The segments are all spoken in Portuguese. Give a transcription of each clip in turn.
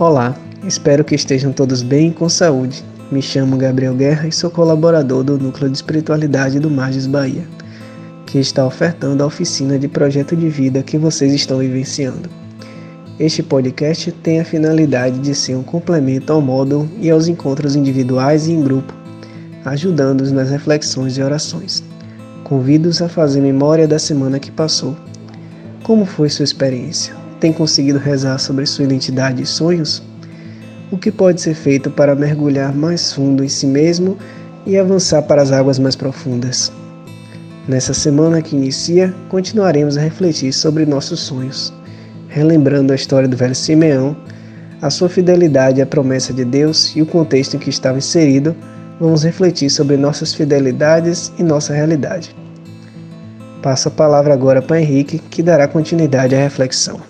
Olá, espero que estejam todos bem e com saúde. Me chamo Gabriel Guerra e sou colaborador do Núcleo de Espiritualidade do Marges Bahia, que está ofertando a oficina de projeto de vida que vocês estão vivenciando. Este podcast tem a finalidade de ser um complemento ao módulo e aos encontros individuais e em grupo, ajudando-os nas reflexões e orações. Convido-os a fazer memória da semana que passou. Como foi sua experiência? Tem conseguido rezar sobre sua identidade e sonhos? O que pode ser feito para mergulhar mais fundo em si mesmo e avançar para as águas mais profundas? Nessa semana que inicia, continuaremos a refletir sobre nossos sonhos, relembrando a história do velho Simeão, a sua fidelidade à promessa de Deus e o contexto em que estava inserido. Vamos refletir sobre nossas fidelidades e nossa realidade. Passo a palavra agora para Henrique, que dará continuidade à reflexão.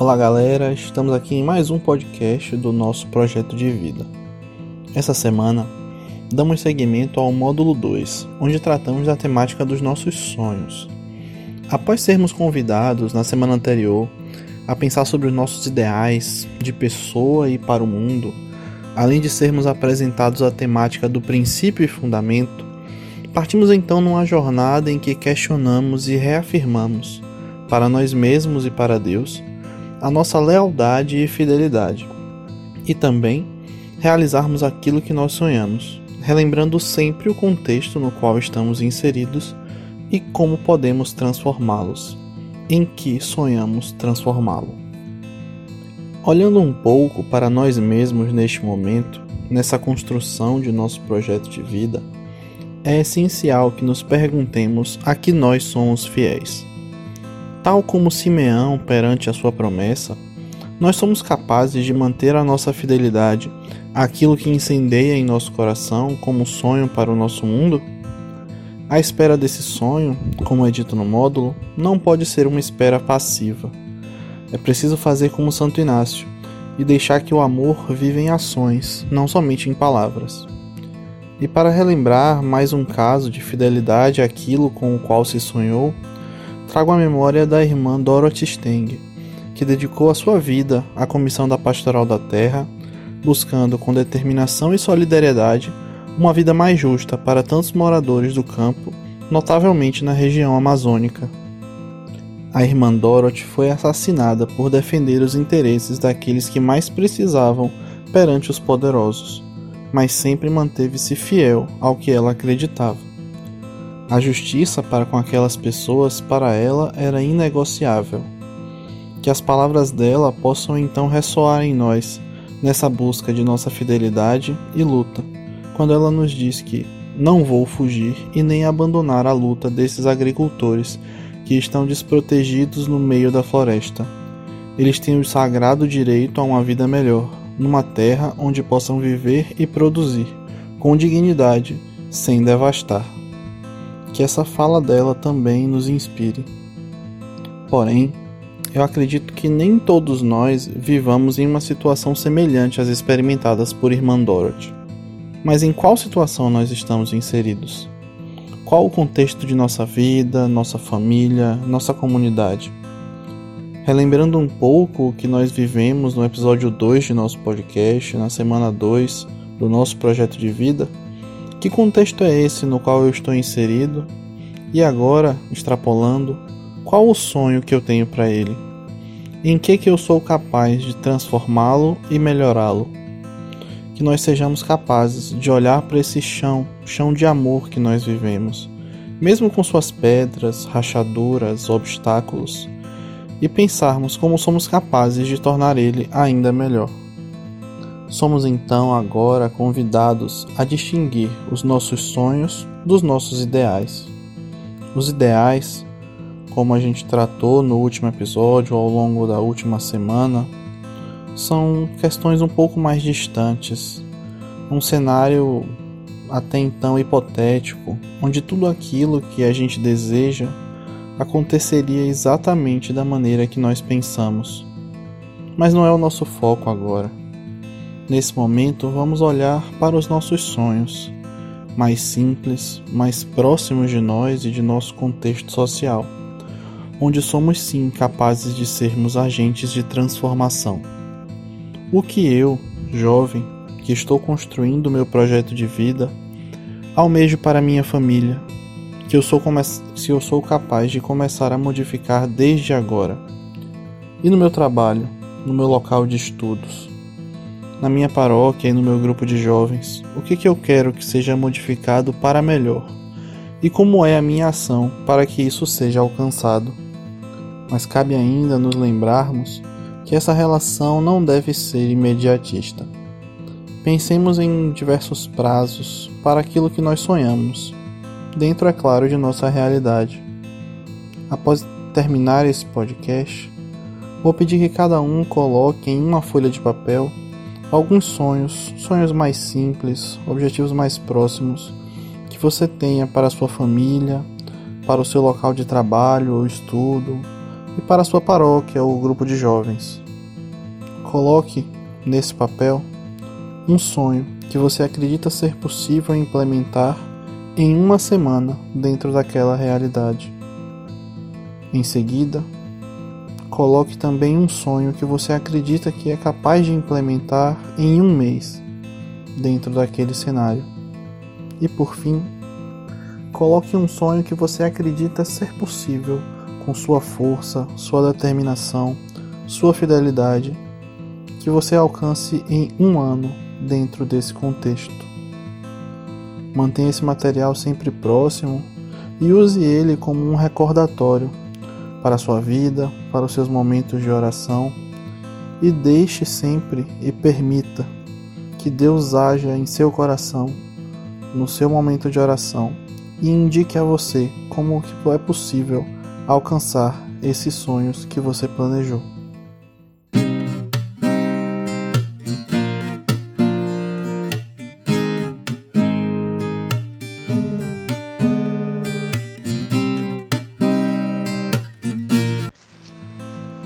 Olá galera, estamos aqui em mais um podcast do nosso projeto de vida. Essa semana damos seguimento ao módulo 2, onde tratamos da temática dos nossos sonhos. Após sermos convidados na semana anterior a pensar sobre os nossos ideais de pessoa e para o mundo, além de sermos apresentados a temática do princípio e fundamento, partimos então numa jornada em que questionamos e reafirmamos, para nós mesmos e para Deus, a nossa lealdade e fidelidade, e também realizarmos aquilo que nós sonhamos, relembrando sempre o contexto no qual estamos inseridos e como podemos transformá-los, em que sonhamos transformá-lo. Olhando um pouco para nós mesmos neste momento, nessa construção de nosso projeto de vida, é essencial que nos perguntemos a que nós somos fiéis. Tal como Simeão perante a sua promessa, nós somos capazes de manter a nossa fidelidade àquilo que incendeia em nosso coração como sonho para o nosso mundo? A espera desse sonho, como é dito no módulo, não pode ser uma espera passiva. É preciso fazer como Santo Inácio e deixar que o amor viva em ações, não somente em palavras. E para relembrar mais um caso de fidelidade àquilo com o qual se sonhou, trago a memória da irmã Dorothy Steng, que dedicou a sua vida à Comissão da Pastoral da Terra, buscando com determinação e solidariedade uma vida mais justa para tantos moradores do campo, notavelmente na região amazônica. A irmã Dorothy foi assassinada por defender os interesses daqueles que mais precisavam perante os poderosos, mas sempre manteve-se fiel ao que ela acreditava. A justiça para com aquelas pessoas, para ela, era inegociável. Que as palavras dela possam então ressoar em nós, nessa busca de nossa fidelidade e luta, quando ela nos diz que não vou fugir e nem abandonar a luta desses agricultores que estão desprotegidos no meio da floresta. Eles têm o sagrado direito a uma vida melhor, numa terra onde possam viver e produzir, com dignidade, sem devastar que essa fala dela também nos inspire. Porém, eu acredito que nem todos nós vivamos em uma situação semelhante às experimentadas por Irmã Dorothy. Mas em qual situação nós estamos inseridos? Qual o contexto de nossa vida, nossa família, nossa comunidade? Relembrando um pouco o que nós vivemos no episódio 2 de nosso podcast, na semana 2 do nosso projeto de vida, que contexto é esse no qual eu estou inserido? E agora, extrapolando, qual o sonho que eu tenho para ele? Em que que eu sou capaz de transformá-lo e melhorá-lo? Que nós sejamos capazes de olhar para esse chão, chão de amor que nós vivemos, mesmo com suas pedras, rachaduras, obstáculos, e pensarmos como somos capazes de tornar ele ainda melhor. Somos então agora convidados a distinguir os nossos sonhos dos nossos ideais. Os ideais, como a gente tratou no último episódio ao longo da última semana, são questões um pouco mais distantes, um cenário até então hipotético, onde tudo aquilo que a gente deseja aconteceria exatamente da maneira que nós pensamos. Mas não é o nosso foco agora. Nesse momento, vamos olhar para os nossos sonhos, mais simples, mais próximos de nós e de nosso contexto social, onde somos sim capazes de sermos agentes de transformação. O que eu, jovem, que estou construindo meu projeto de vida, almejo para minha família, que eu sou se eu sou capaz de começar a modificar desde agora. E no meu trabalho, no meu local de estudos, na minha paróquia e no meu grupo de jovens, o que, que eu quero que seja modificado para melhor? E como é a minha ação para que isso seja alcançado? Mas cabe ainda nos lembrarmos que essa relação não deve ser imediatista. Pensemos em diversos prazos para aquilo que nós sonhamos, dentro, é claro, de nossa realidade. Após terminar esse podcast, vou pedir que cada um coloque em uma folha de papel alguns sonhos, sonhos mais simples, objetivos mais próximos que você tenha para a sua família, para o seu local de trabalho ou estudo, e para a sua paróquia ou grupo de jovens. Coloque nesse papel um sonho que você acredita ser possível implementar em uma semana dentro daquela realidade. Em seguida, coloque também um sonho que você acredita que é capaz de implementar em um mês dentro daquele cenário. E por fim, coloque um sonho que você acredita ser possível com sua força, sua determinação, sua fidelidade, que você alcance em um ano dentro desse contexto. Mantenha esse material sempre próximo e use ele como um recordatório para a sua vida, para os seus momentos de oração e deixe sempre e permita que Deus haja em seu coração no seu momento de oração e indique a você como é possível alcançar esses sonhos que você planejou.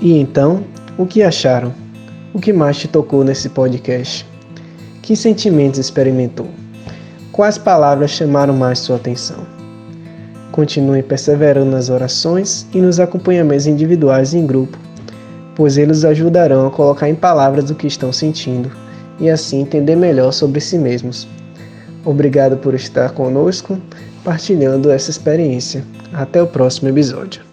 E então, o que acharam? O que mais te tocou nesse podcast? Que sentimentos experimentou? Quais palavras chamaram mais sua atenção? Continue perseverando nas orações e nos acompanhamentos individuais e em grupo, pois eles ajudarão a colocar em palavras o que estão sentindo e assim entender melhor sobre si mesmos. Obrigado por estar conosco, partilhando essa experiência. Até o próximo episódio.